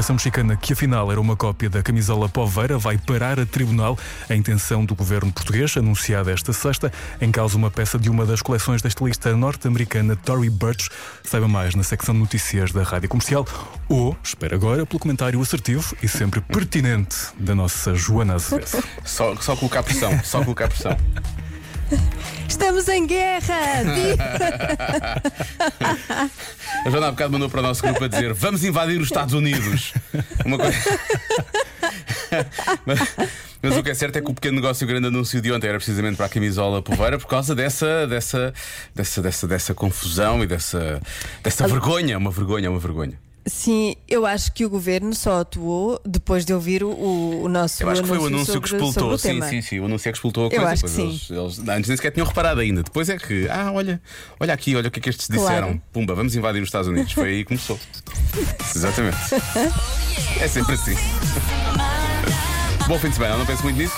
Federação Mexicana, que afinal era uma cópia da camisola poveira, vai parar a tribunal a intenção do governo português, anunciada esta sexta, em causa uma peça de uma das coleções da estilista norte-americana Tory Burch. Saiba mais na secção de notícias da Rádio Comercial ou, espera agora, pelo comentário assertivo e sempre pertinente da nossa Joana Azevedo. Só, só colocar pressão, só colocar pressão. Estamos em guerra! A Joana há bocado mandou para o nosso grupo a dizer: vamos invadir os Estados Unidos. Uma coisa. mas, mas o que é certo é que o pequeno negócio, o grande anúncio de ontem era precisamente para a camisola poveira por causa dessa, dessa, dessa, dessa, dessa confusão e dessa, dessa vergonha. Uma vergonha, uma vergonha. Sim, eu acho que o governo só atuou depois de ouvir o, o nosso Eu acho que foi o anúncio sobre, que expultou. Sim, sim, sim. O anúncio é que expultou a Eu coisa. acho que Depois sim. Eles, eles antes nem sequer tinham reparado ainda. Depois é que, ah, olha, olha aqui, olha o que é que estes Claro. disseram. Pumba, vamos invadir os Estados Unidos. Foi aí que começou. Exatamente. É sempre assim. Bom fim de semana, não penso muito nisso.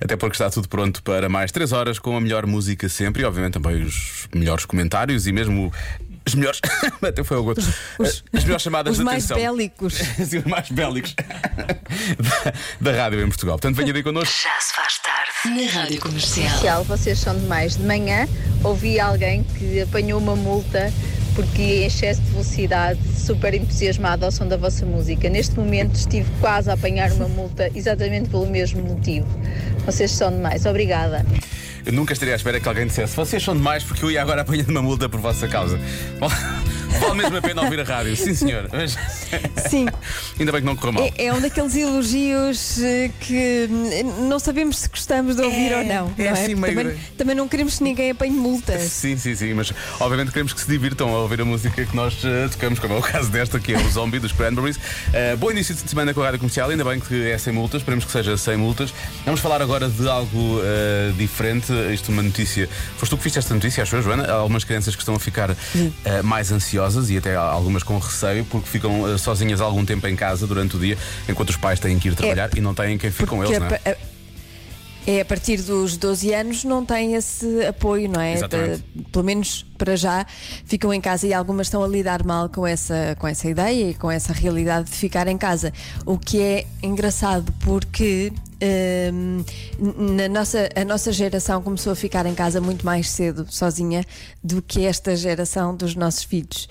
Até porque está tudo pronto para mais 3 horas com a melhor música sempre e, obviamente, também os melhores comentários e mesmo as melhores. Até foi outro. Os- as melhores chamadas Os de mais atenção. bélicos. Sim, os mais bélicos da, da rádio em Portugal. Portanto, venha daí connosco. Já se faz tarde na Rádio Comercial. Comercial, vocês são demais. De manhã ouvi alguém que apanhou uma multa porque em excesso de velocidade, super entusiasmado ao som da vossa música. Neste momento estive quase a apanhar uma multa exatamente pelo mesmo motivo. Vocês são demais. Obrigada. Eu nunca estaria à espera que alguém dissesse vocês são demais porque eu ia agora apanhando uma multa por vossa causa. Vale, mesmo a pena ouvir a rádio, sim senhor. Mas Sim, ainda bem que não correu mal. é, é um daqueles elogios eh, que hum, não sabemos se gostamos de ouvir É, ou não. é não assim Porque meio- também, também não queremos que ninguém apanhe multas. Sim, sim, sim, mas obviamente queremos que se divirtam a ouvir a música que nós eh, tocamos, como é o caso desta, que é o Zombie dos Cranberries. Eh, bom início de semana com a rádio comercial, ainda bem que é sem multas, esperemos que seja sem multas. Vamos falar agora de algo eh, diferente. Isto é uma notícia. Foste tu que fizeste esta notícia, acho eu, Joana? Há algumas crianças que estão a ficar eh, mais ansiosas e até algumas com receio porque ficam eh, sozinhas algum tempo em casa durante o dia, enquanto os pais têm que ir trabalhar e não têm quem fique com eles, não é? é a partir dos 12 anos não tem esse apoio, não é? Exatamente. De- pelo menos para já ficam em casa e algumas estão a lidar mal com essa, com essa ideia e com essa realidade de ficar em casa. O que é engraçado porque hum, na nossa, a nossa geração começou a ficar em casa muito mais cedo, sozinha, do que esta geração dos nossos filhos.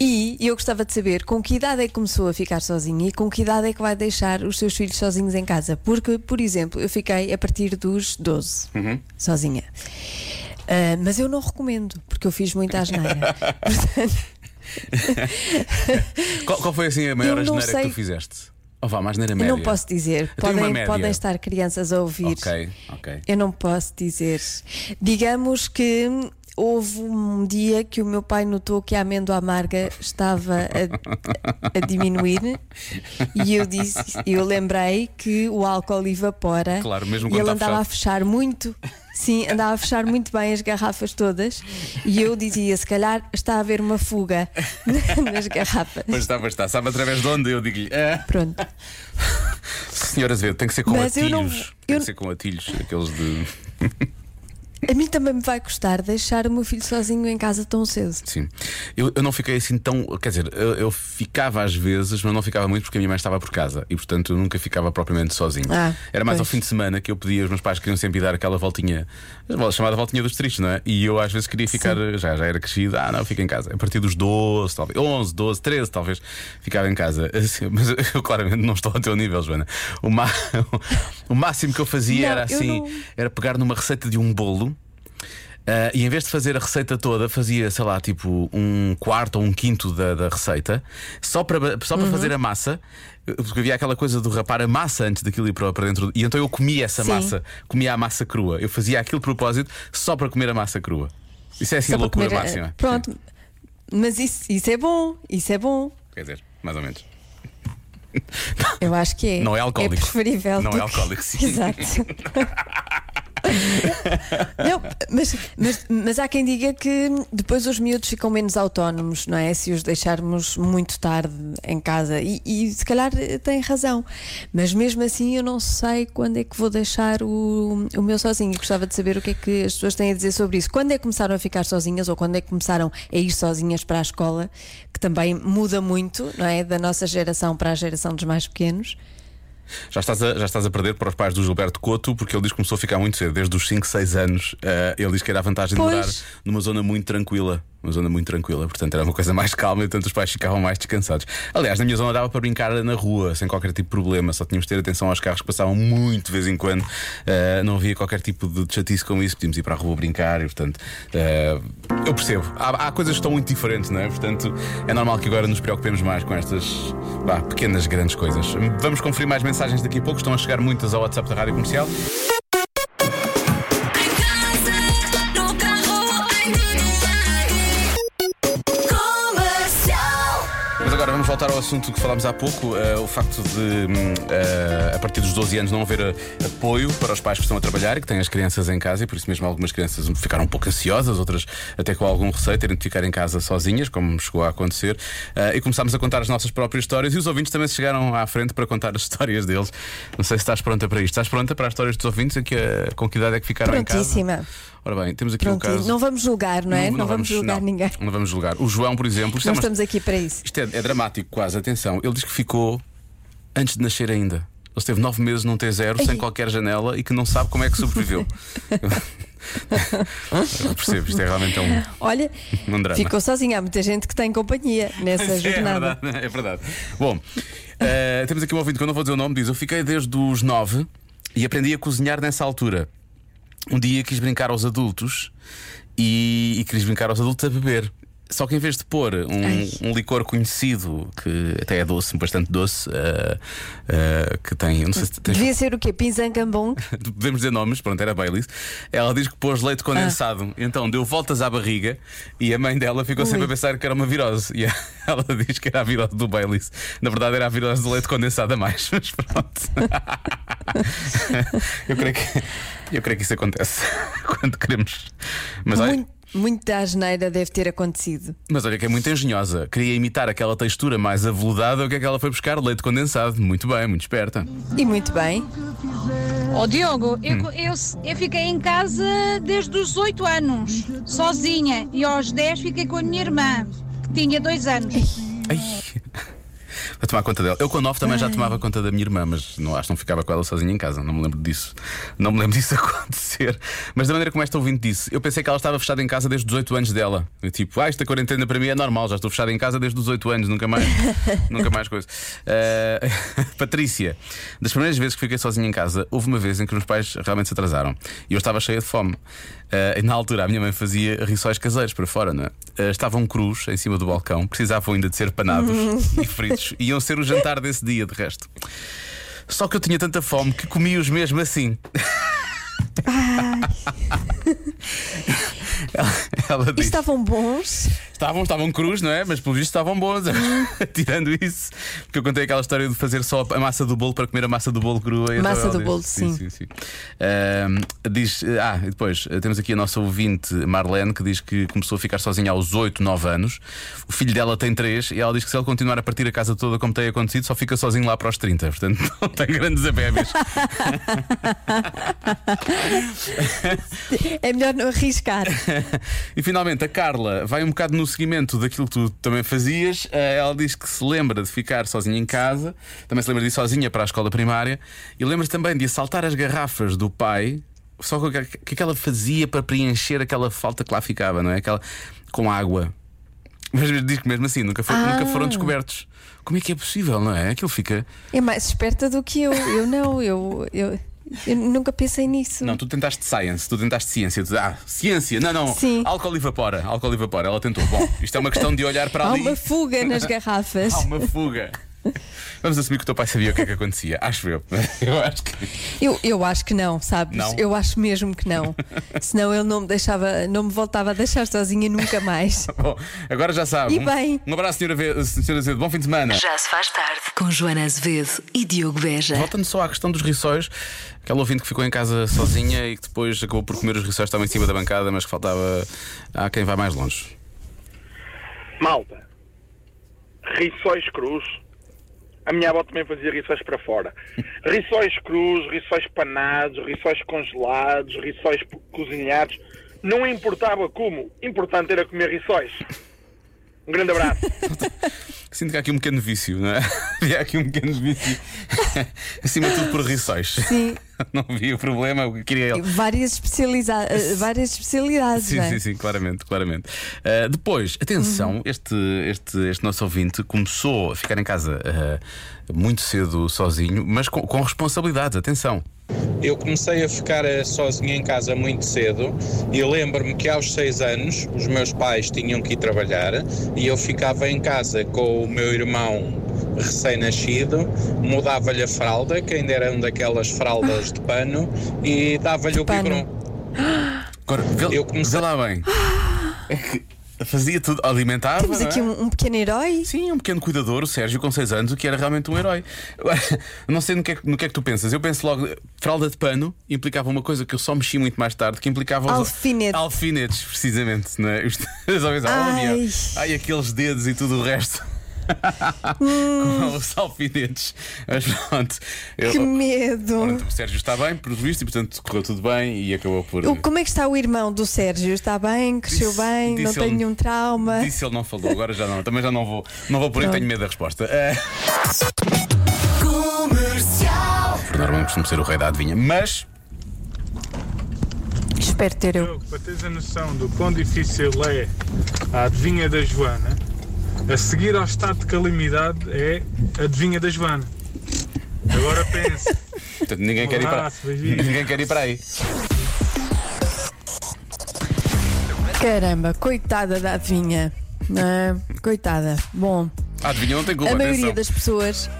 E eu gostava de saber com que idade é que começou a ficar sozinha e com que idade é que vai deixar os seus filhos sozinhos em casa. Porque, por exemplo, eu fiquei a partir dos 12 sozinha. Ah, mas eu não recomendo, porque eu fiz muita asneira. Portanto, Qual, qual foi assim a maior asneira que sei. tu fizeste? Ou vá, mais eu média? não posso dizer. Eu Podem, podem estar crianças a ouvir. Ok, ok. Eu não posso dizer. Digamos que houve um dia que o meu pai notou que a amêndoa amarga estava a, a diminuir e eu disse, eu lembrei que o álcool evapora Claro, mesmo e ele andava a fechado. fechar muito. Sim, andava a fechar muito bem as garrafas todas e eu dizia: se calhar está a haver uma fuga nas garrafas. Pois está, pois está. Sabe através de onde? Eu digo-lhe. Ah, Pronto. senhora Azevedo, tem que ser com Mas eu atilhos. não- Tem eu- que ser com atilhos, aqueles de. A mim também me vai custar deixar o meu filho sozinho em casa tão cedo. Sim. Eu, eu não fiquei assim tão. Quer dizer, eu, eu ficava às vezes, mas não ficava muito porque a minha mãe estava por casa e, portanto, eu nunca ficava propriamente sozinho. Ah, Era mais ao pois. fim de semana que eu pedia, os meus pais queriam sempre dar aquela voltinha, chamada voltinha dos tristes, não é? E eu às vezes queria ficar, já, já era crescido, ah, não, fica em casa. A partir dos 12, talvez, 11, 12, 13, talvez, ficava em casa. Assim, Mas eu claramente não estou ao teu nível, Joana. O, ma- o máximo que eu fazia Não, era assim: não- era pegar numa receita de um bolo. Ah, e em vez de fazer a receita toda, fazia, sei lá, tipo um quarto ou um quinto da, da receita, só para, só para fazer a massa, porque havia aquela coisa do rapar a massa antes daquilo ir para, dentro. E então eu comia essa Sim. massa, comia a massa crua. Eu fazia aquilo de propósito só para comer a massa crua. Isso é assim Só a loucura comer, eh, máxima. Pronto. Mas isso, isso é bom, isso é bom. Quer dizer, mais ou menos. Eu acho que é. Não é alcoólico. É preferível. Não é alcoólico, sim. Exato. não, mas, mas, mas há quem diga que depois os miúdos ficam menos autónomos, não é? Se os deixarmos muito tarde em casa. E, e se calhar tem razão. Mas mesmo assim eu não sei quando é que vou deixar o, o meu sozinho. Gostava de saber o que é que as pessoas têm a dizer sobre isso. Quando é que começaram a ficar sozinhas ou quando é que começaram a ir sozinhas para a escola? Que também muda muito, não é? Da nossa geração para a geração dos mais pequenos. Já estás, a, já estás a perder para os pais do Gilberto Couto, porque ele diz que começou a ficar muito cedo, desde os 5, 6 anos. eh, ele diz que era a vantagem de Pois. morar numa zona muito tranquila. Uma zona muito tranquila, portanto era uma coisa mais calma e portanto os pais ficavam mais descansados. Aliás, na minha zona dava para brincar na rua, sem qualquer tipo de problema, só tínhamos de ter atenção aos carros que passavam muito de vez em quando. Eh, não havia qualquer tipo de chatice com isso, podíamos ir para a rua brincar e portanto eh, eu percebo. Há, há coisas que estão muito diferentes, não é? Portanto, é normal que agora nos preocupemos mais com estas vá, pequenas, grandes coisas. Vamos conferir mais mensagens daqui a pouco, estão a chegar muitas ao WhatsApp da Rádio Comercial. Voltar ao assunto que falámos há pouco, eh, o facto de, eh, a partir dos 12 anos, não haver eh, apoio para os pais que estão a trabalhar e que têm as crianças em casa, e por isso mesmo algumas crianças ficaram um pouco ansiosas, outras até com algum receio, terem de ficar em casa sozinhas, como chegou a acontecer. E começámos a contar as nossas próprias histórias e os ouvintes também se chegaram à frente para contar as histórias deles. Não sei se estás pronta para isto. Estás pronta para as histórias dos ouvintes? A que, com que idade é que ficaram em casa? Prontíssima. Ora bem, temos aqui um Pronto, caso. não vamos julgar, não é? Não, vamos julgar não, ninguém. Não vamos julgar. O João, por exemplo, é Nós uma- estamos aqui para isso. isto é, é dramático, quase. Atenção, ele diz que ficou antes de nascer ainda. Ele esteve nove meses num T0 sem qualquer janela e que não sabe como é que sobreviveu. Eu percebo, isto é realmente um, Olha, um ficou sozinha. Há muita gente que tem companhia nessa É jornada. verdade, é verdade. Bom, eh, temos aqui um ouvinte que eu não vou dizer o nome, diz: Eu fiquei desde os nove e aprendi a cozinhar nessa altura. Um dia quis brincar aos adultos e, e quis brincar aos adultos a beber. Só que em vez de pôr um, um licor conhecido, que até é doce, bastante doce, eh, eh, que tem. Não sei se tens- Devia ser o quê? Pinzangambon? podemos dizer nomes, pronto, era Baileys. Ela diz que pôs leite condensado, então deu voltas à barriga e a mãe dela ficou sempre a Ui. pensar que era uma virose. E ela diz que era a virose do Baileys. Na verdade, era a virose do leite condensado a mais. Mas pronto. eu, creio que, eu creio que isso acontece quando queremos. Mas olha, Muito, muita asneira deve ter acontecido. mas olha que é muito engenhosa. Queria imitar aquela textura mais aveludada. O que é que ela foi buscar? Leite condensado. Muito bem, muito esperta. E muito bem. Ó Diogo, eu, eu, eu fiquei em casa desde os 8 anos, sozinha, e aos 10 fiquei com a minha irmã, que tinha 2 anos. Ai. A tomar conta dela. Eu com 9 também já tomava conta da minha irmã, mas não acho que não ficava com ela sozinha em casa. Não me lembro disso. Não me lembro disso acontecer. Mas da maneira como esta ouvinte disse, eu pensei que ela estava fechada em casa desde os 18 anos dela. Eu, tipo, ah, esta quarentena para mim é normal, já estou fechada em casa desde os 18 anos, nunca mais, nunca mais coisa. Eh, Patrícia, das primeiras vezes que fiquei sozinha em casa, houve uma vez em que os meus pais realmente se atrasaram e eu estava cheia de fome. Eh, e na altura a minha mãe fazia rissóis caseiros para fora, não é? Eh, estavam crus em cima do balcão, precisavam ainda de ser panados e fritos. Iam ser o jantar desse dia, de resto. Só que eu tinha tanta fome que comi-os mesmo assim. ela, E estavam bons. estavam, estavam crus, não é? Mas pelo visto estavam bons. Tirando isso, porque eu contei aquela história de fazer só a massa do bolo para comer a massa do bolo crua. Massa do bolo, sim. sim, sim. Ahm, diz, ah, e depois eh, temos aqui a nossa ouvinte Marlene que diz que começou a ficar sozinha aos 8, 9 anos. O filho dela tem 3 e ela diz que se ele continuar a partir a casa toda como tem acontecido, só fica sozinho lá para os 30. Portanto, não tem grandes abébias. É melhor não arriscar. E finalmente a Carla vai um bocado no seguimento daquilo que tu também fazias. Eh, Ela diz que se lembra de ficar sozinha em casa, também se lembra de ir sozinha para a escola primária e lembra-se também de assaltar as garrafas do pai. Só o que o que é que ela fazia para preencher aquela falta que lá ficava, não é? Aquela com água. Mas diz que mesmo assim nunca, foi- Ah. nunca foram descobertos. Como é que é possível, não é? Aquilo fica. É mais esperta do que eu. Eu não, eu, eu, eu nunca pensei nisso. Não, tu tentaste science, tu tentaste ciência. Tu, ah, ciência, não, não. Sim. Álcool e vapora, álcool e vapora. Ela tentou. Bom, isto é uma questão de olhar para Há ali. uma fuga nas garrafas. Há uma fuga. Vamos assumir que o teu pai sabia o que é que acontecia. Acho eu. Eu acho que. Eu, eu acho que não, sabes? Não? Eu acho mesmo que não. Senão ele não me deixava, não me voltava a deixar sozinha nunca mais. Bom, agora já sabe. E bem. Um, um abraço, senhora, senhora Azevedo. Bom fim de semana. Já se faz tarde com Joana Azevedo e Diogo Beja. Voltando só à questão dos rissóis, aquela ouvinte que ficou em casa sozinha e que depois acabou por comer os rissóis que estavam em cima da bancada, mas que faltava. Há quem vá mais longe. Malta, rissóis crus. A minha avó também fazia rissóis para fora. Rissóis crus, rissóis panados, rissóis congelados, rissóis cozinhados. Não importava como, importante era comer rissóis. Um grande abraço. Sinto que há aqui um pequeno vício, não é? Havia aqui um pequeno vício. Acima de tudo por riçóis. Sim. Não vi o problema, eu queria ele. Várias, especializa eh, várias especialidades, Sim, não é? sim, sim, claramente, claramente. Uh, depois, atenção, Uhum. este, este, este nosso ouvinte começou a ficar em casa uh, muito cedo sozinho, mas com, com responsabilidades, atenção. Eu comecei a ficar eh, sozinho em casa muito cedo e lembro-me que aos seis anos os meus pais tinham que ir trabalhar e eu ficava em casa com o meu irmão recém-nascido, mudava-lhe a fralda, que ainda eram daquelas fraldas de pano, e dava-lhe o biberon. Agora, vê, Eu comecei- vê lá bem. É que fazia tudo, alimentava. Temos não é? aqui um, um pequeno herói. Sim, um pequeno cuidador, o Sérgio, com 6 anos, o que era realmente um herói. Não sei no que, é, que- no que é que tu pensas. Eu penso logo, fralda de pano implicava uma coisa que eu só mexi muito mais tarde, que implicava os- Alfinetes. Alfinetes, precisamente, não é? Os- As homens, Ai. oh, minha, ai, aqueles dedos e tudo o resto. Hum. Com os alfinetes. Mas pronto. Eu- Que medo. pronto, o Sérgio está bem, por visto, e portanto correu tudo bem e acabou por. O- Como é que está o irmão do Sérgio? Está bem? Cresceu Disse- bem? disse não tem ele- nenhum trauma? Disse ele não falou, agora já não. Também já não vou. Não vou por aí, tenho medo da resposta. Ah, Comercial. por norma, não costumo ser o rei da adivinha, mas. Espero ter eu. Diogo, para teres a noção do quão difícil é a adivinha da Joana, a seguir ao estado de calamidade é a adivinha da Joana. Agora pense. Portanto, ninguém quer ir para. Ninguém quer ir para aí. Caramba, coitada da adivinha. É? Coitada. Bom, A adivinha não tem culpa, a maioria atenção. das pessoas.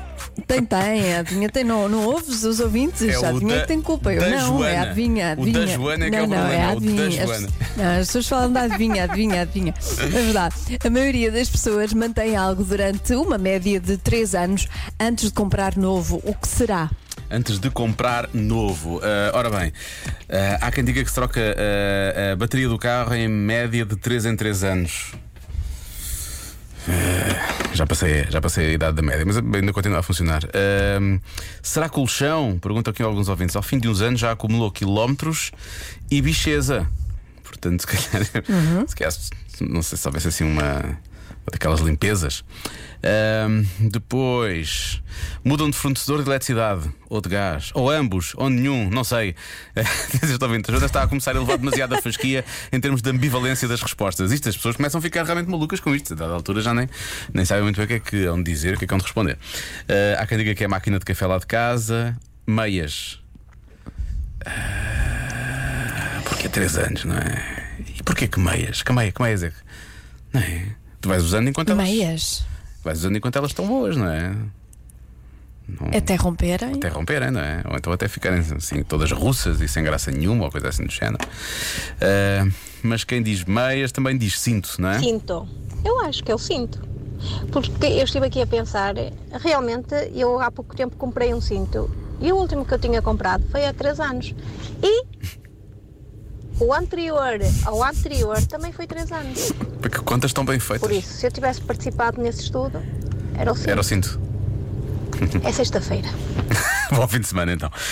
Tem, tem, a adivinha tem, não, não ouves os ouvintes, É a o adivinha da- que tem culpa. Eu não, Joana. é a adivinha, a O da. Joana é que não, é o não, problema, é a o da adivinha. As- Joana. não, as pessoas falam da adivinha, adivinha, adivinha. É verdade. A maioria das pessoas mantém algo durante uma média de 3 anos antes de comprar novo. O que será? Antes de comprar novo. Ah, ora bem, ah, há quem diga que se troca ah, a bateria do carro em média de 3 em 3 anos. Ah, já, passei, já passei a idade da média, mas ainda continua a funcionar. Ah, será colchão? Pergunta aqui alguns ouvintes. Ao fim de uns anos já acumulou quilómetros e bicheza. Portanto, se calhar, se calhar não sei se houvesse assim uma. Daquelas limpezas. Depois mudam de fornecedor de eletricidade ou de gás, ou ambos, ou nenhum, não sei. Estou a a está a começar a levar demasiada fasquia em termos de ambivalência das respostas. Isto, as pessoas começam a ficar realmente malucas com isto. A dada altura já nem, nem sabem muito bem o que é que onde dizer, o que é que onde responder. Ah, há quem diga que é máquina de café lá de casa, meias. Ah, porque há 3 anos, não é? E porquê que meias? Que meia, que meias é que. Não é? Tu vais usando enquanto elas. Meias. Vais usando enquanto elas estão boas, não é? Até romperem? Até romperem, não é? Ou então até ficarem assim, todas russas e sem graça nenhuma, ou coisa assim do género. Ah, mas quem diz meias também diz cinto, não é? Cinto. Eu acho que é o cinto. Porque eu estive aqui a pensar, realmente eu há pouco tempo comprei um cinto e o último que eu tinha comprado foi há 3 anos. E o anterior ao anterior também foi 3 anos. Porque contas estão bem feitas. Por isso, se eu tivesse participado nesse estudo, era o cinto. Era o cinto. É sexta-feira. Bom fim de semana então.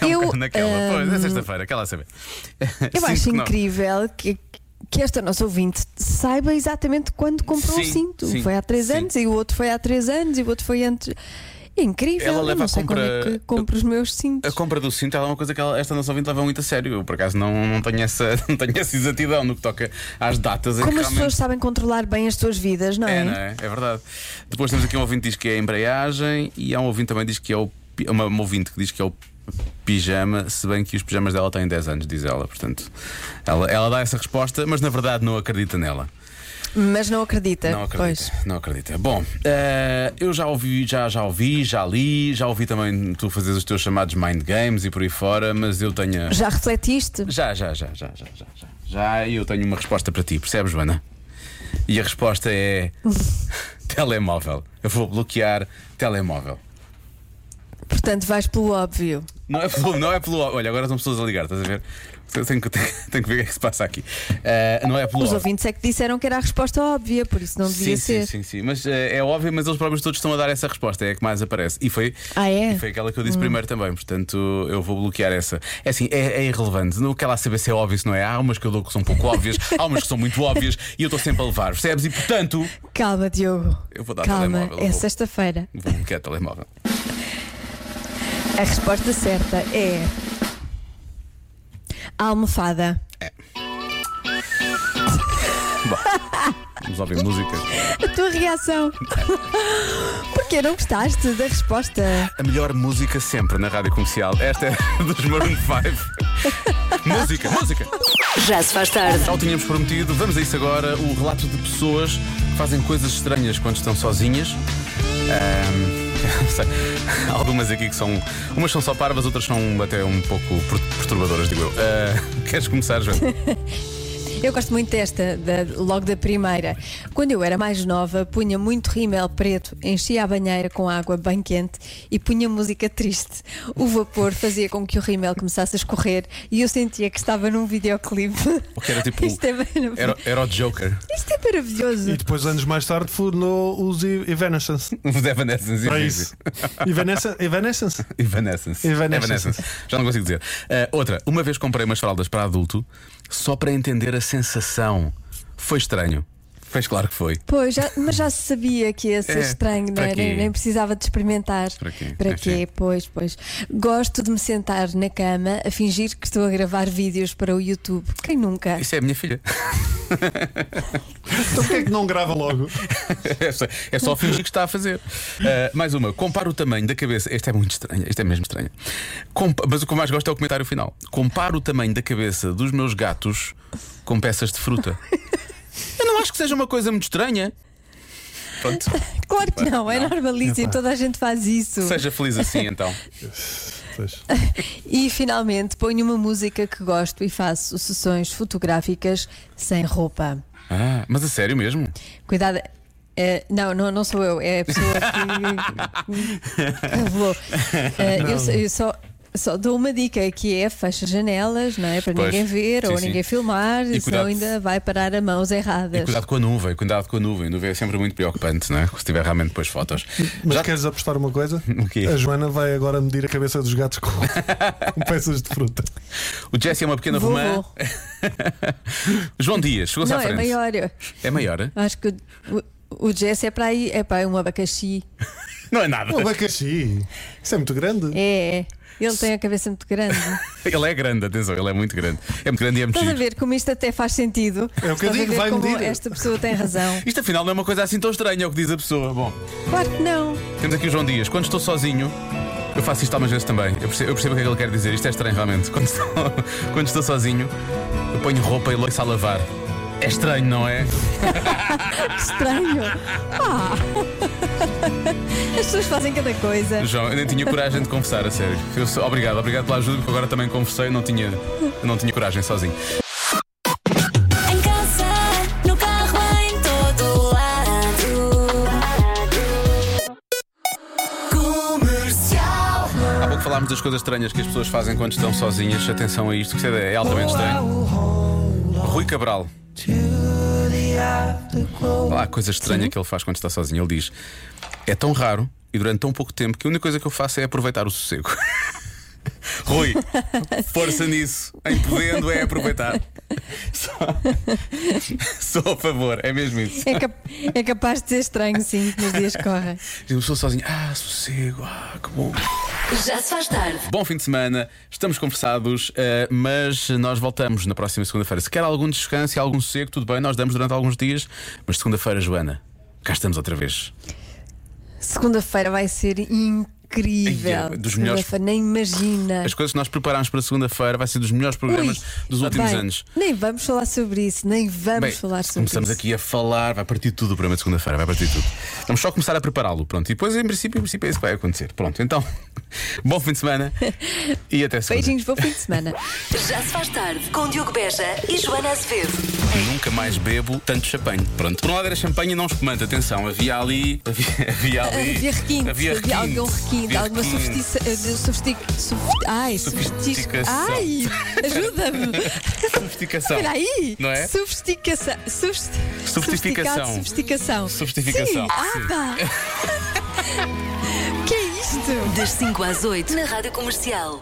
É um Eu, naquela. Pois, é sexta-feira, aquela a saber. Eu acho que incrível que, que esta nossa ouvinte saiba exatamente quando comprou o Sim, cinto. sim, foi há 3 sim. anos e o outro foi há 3 anos e o outro foi antes. É incrível. Ela leva não a sei compra- é que compro os meus cintos. A compra do cinto é uma coisa que ela- esta nossa ouvinte leva muito a sério. Eu, por acaso, não, não, tenho essa, não tenho essa exatidão no que toca às datas Como as realmente. pessoas sabem controlar bem as suas vidas, não é? É, não é? É verdade. Depois temos aqui um ouvinte que diz que é a embreagem e há um ouvinte também que diz que é o. Uma, uma ouvinte que diz que é o pijama, se bem que os pijamas dela têm 10 anos, diz ela. Portanto, ela, ela dá essa resposta, mas na verdade não acredita nela. Mas não acredita. Não acredita, Pois. não acredita. Bom, eh, eu já ouvi, já, já ouvi, já li, já ouvi também tu fazer os teus chamados mind games e por aí fora, mas eu tenho. Já refletiste? Já, já, já, já, já, já, já. Já eu tenho uma resposta para ti, percebes, Joana? E a resposta é telemóvel. Eu vou bloquear telemóvel. Portanto, vais pelo óbvio. Não é pelo, não é pelo Olha, agora são pessoas a ligar, estás a ver? Tenho que, tenho, tenho que ver o que é que se passa aqui. Ah, não é pelo Os ouvintes é que disseram que era a resposta óbvia, por isso não devia Sim, ser. sim, sim, sim. Mas eh, é óbvio, mas eles próprios todos estão a dar essa resposta, é a que mais aparece. E foi, Ah, é? e foi aquela que eu disse Hum. primeiro também, portanto eu vou bloquear essa. É assim, é, é irrelevante. Não quer lá saber se é óbvio, se não é. Há umas que eu dou que são um pouco óbvias, há umas que são muito óbvias e eu estou sempre a levar, percebes? E portanto, Calma, Diogo. eu vou dar Calma, telemóvel. é sexta-feira. vou bloquear telemóvel. A resposta certa é. Almofada. Bom, vamos ouvir música. A tua reação. Porquê não gostaste da resposta? A melhor música sempre na rádio comercial. Esta é dos Maroon 5. música, música! Já se faz tarde. Já o tínhamos prometido, vamos a isso agora. O relato de pessoas que fazem coisas estranhas quando estão sozinhas. Há algumas aqui que são. Umas são só parvas, outras são até um pouco per- perturbadoras, digo eu. Ah, queres começar, Joana? Eu gosto muito desta, da- logo da primeira. Quando eu era mais nova, punha muito rímel preto, enchia a banheira com água bem quente e punha música triste. O vapor fazia com que o rímel começasse a escorrer e eu sentia que estava num videoclipe. O que era tipo. Isto é. Era, era o Joker. Isto é maravilhoso. E depois, anos mais tarde, fornou os Evanescence. Os Evanescence. É isso. Evanescence. Evanescence. Evanescence. Evanescence. Já não consigo dizer. Ah, outra, uma vez comprei umas fraldas para adulto só para entender a sensação. Foi estranho. Fez claro que foi. Pois, já- mas já se sabia que ia ser É, estranho, não é? quê? Nem, nem precisava de experimentar. Para quê? Para quê? Pois, pois. Gosto de me sentar na cama a fingir que estou a gravar vídeos para o YouTube. Quem nunca? Isso é a minha filha. Então porquê é que não grava logo? É só, é só fingir que está a fazer. Ah, mais uma, compara o tamanho da cabeça. Esta é muito estranha, esta é mesmo estranha. Compa- mas o que eu mais gosto é o comentário final. Compara o tamanho da cabeça dos meus gatos com peças de fruta. Eu não acho que seja uma coisa muito estranha. Pronto, Claro que não, é normalíssimo, toda a gente faz isso. seja feliz assim então. Pois. E finalmente ponho uma música que gosto e faço sessões fotográficas sem roupa. Ah, mas a sério mesmo? Cuidado. eh, não, não, não sou eu, é a pessoa que, que revelou. Eh, eu, só- eu só, só dou uma dica que é fecha janelas, não é? Para Pois, ninguém ver sim, ou sim. ninguém filmar, E senão cuidado- ainda vai parar a mãos erradas. E cuidado com a nuvem, cuidado com a nuvem. A nuvem é sempre muito preocupante, não é? Se tiver realmente depois fotos. Mas queres apostar uma coisa? O quê? A Joana vai agora medir a cabeça dos gatos com, com peças de fruta. O Jesse é uma pequena Vou, romã. vou. João Dias, chegou-se à é frente. maior. É maior? é? Acho que o, o Jess é para aí, é para aí um abacaxi. Não é nada. Um abacaxi. Isso é muito grande. É. Ele tem a cabeça muito grande. Ele é grande, atenção, ele é muito grande. É muito grande e é muito Estás a ver como isto até faz sentido? É o que eu digo, vai como medir. esta pessoa tem razão. Isto afinal não é uma coisa assim tão estranha, é o que diz a pessoa. Bom, Claro que não. temos aqui o João Dias. Quando estou sozinho, eu faço isto algumas vezes também. Eu percebo, eu percebo o que é que ele quer dizer. Isto é estranho realmente. Quando estou, quando estou sozinho, eu ponho roupa e louça a lavar. É estranho, não é? Estranho. Ah. As pessoas fazem cada coisa. João, eu nem tinha coragem de confessar, a sério. Eu sou- obrigado, obrigado pela ajuda, porque agora também confessei, não tinha, não tinha coragem sozinho. Em casa, no carro, em todo lado. Comercial. Há pouco falámos das coisas estranhas que as pessoas fazem quando estão sozinhas. Atenção a isto, que é altamente estranho. Rui Cabral. Olha a coisa estranha que ele faz quando está sozinho. Ele diz: É tão raro e durante tão pouco tempo que a única coisa que eu faço é aproveitar o sossego. Rui, força nisso. Em podendo é aproveitar. Só... Sou a favor, é mesmo isso. É, cap- é capaz de ser estranho, sim, nos dias que correm. Diz uma pessoa sozinha: Ah, sossego, ah, que bom. Já se faz tarde. Bom fim de semana, estamos conversados, eh, mas nós voltamos na próxima segunda-feira. Se quer algum descanso e algum sossego, tudo bem, nós damos durante alguns dias, mas segunda-feira, Joana, cá estamos outra vez. Segunda-feira vai ser incrível. Ai, é dos melhores- Segunda-feira, nem imagina. As coisas que nós preparámos para segunda-feira vai ser dos melhores programas Ui, dos últimos bem, anos. Nem vamos falar sobre isso, nem vamos Bem, falar sobre começamos isso. aqui a falar, vai partir tudo o programa de segunda-feira, vai partir tudo. Vamos só começar a prepará-lo, pronto. E depois, em princípio, em princípio, é isso que vai acontecer. Pronto, então, bom fim de semana e até segunda. Beijinhos, bom fim de semana. Já se faz tarde com Diogo Beja e Joana Azevedo. Nunca mais bebo tanto champanhe. Pronto. Por um lado era champanhe e não espumante. Atenção, havia ali. Havia, havia ali. Havia requinte, Havia havia requinte. algum requinte. Sim, de alguma Birkin. sofistica. de sofistic, sof, ai, sofistic, Sofisticação. ai, ajuda-me. Sofisticação. Espera aí. Não é? Sofisticação. Sofist, Sofisticação. Sofisticação. Sofisticação, Sim. Ah, pá. O que é isto? Das 5 às 8 na Rádio Comercial.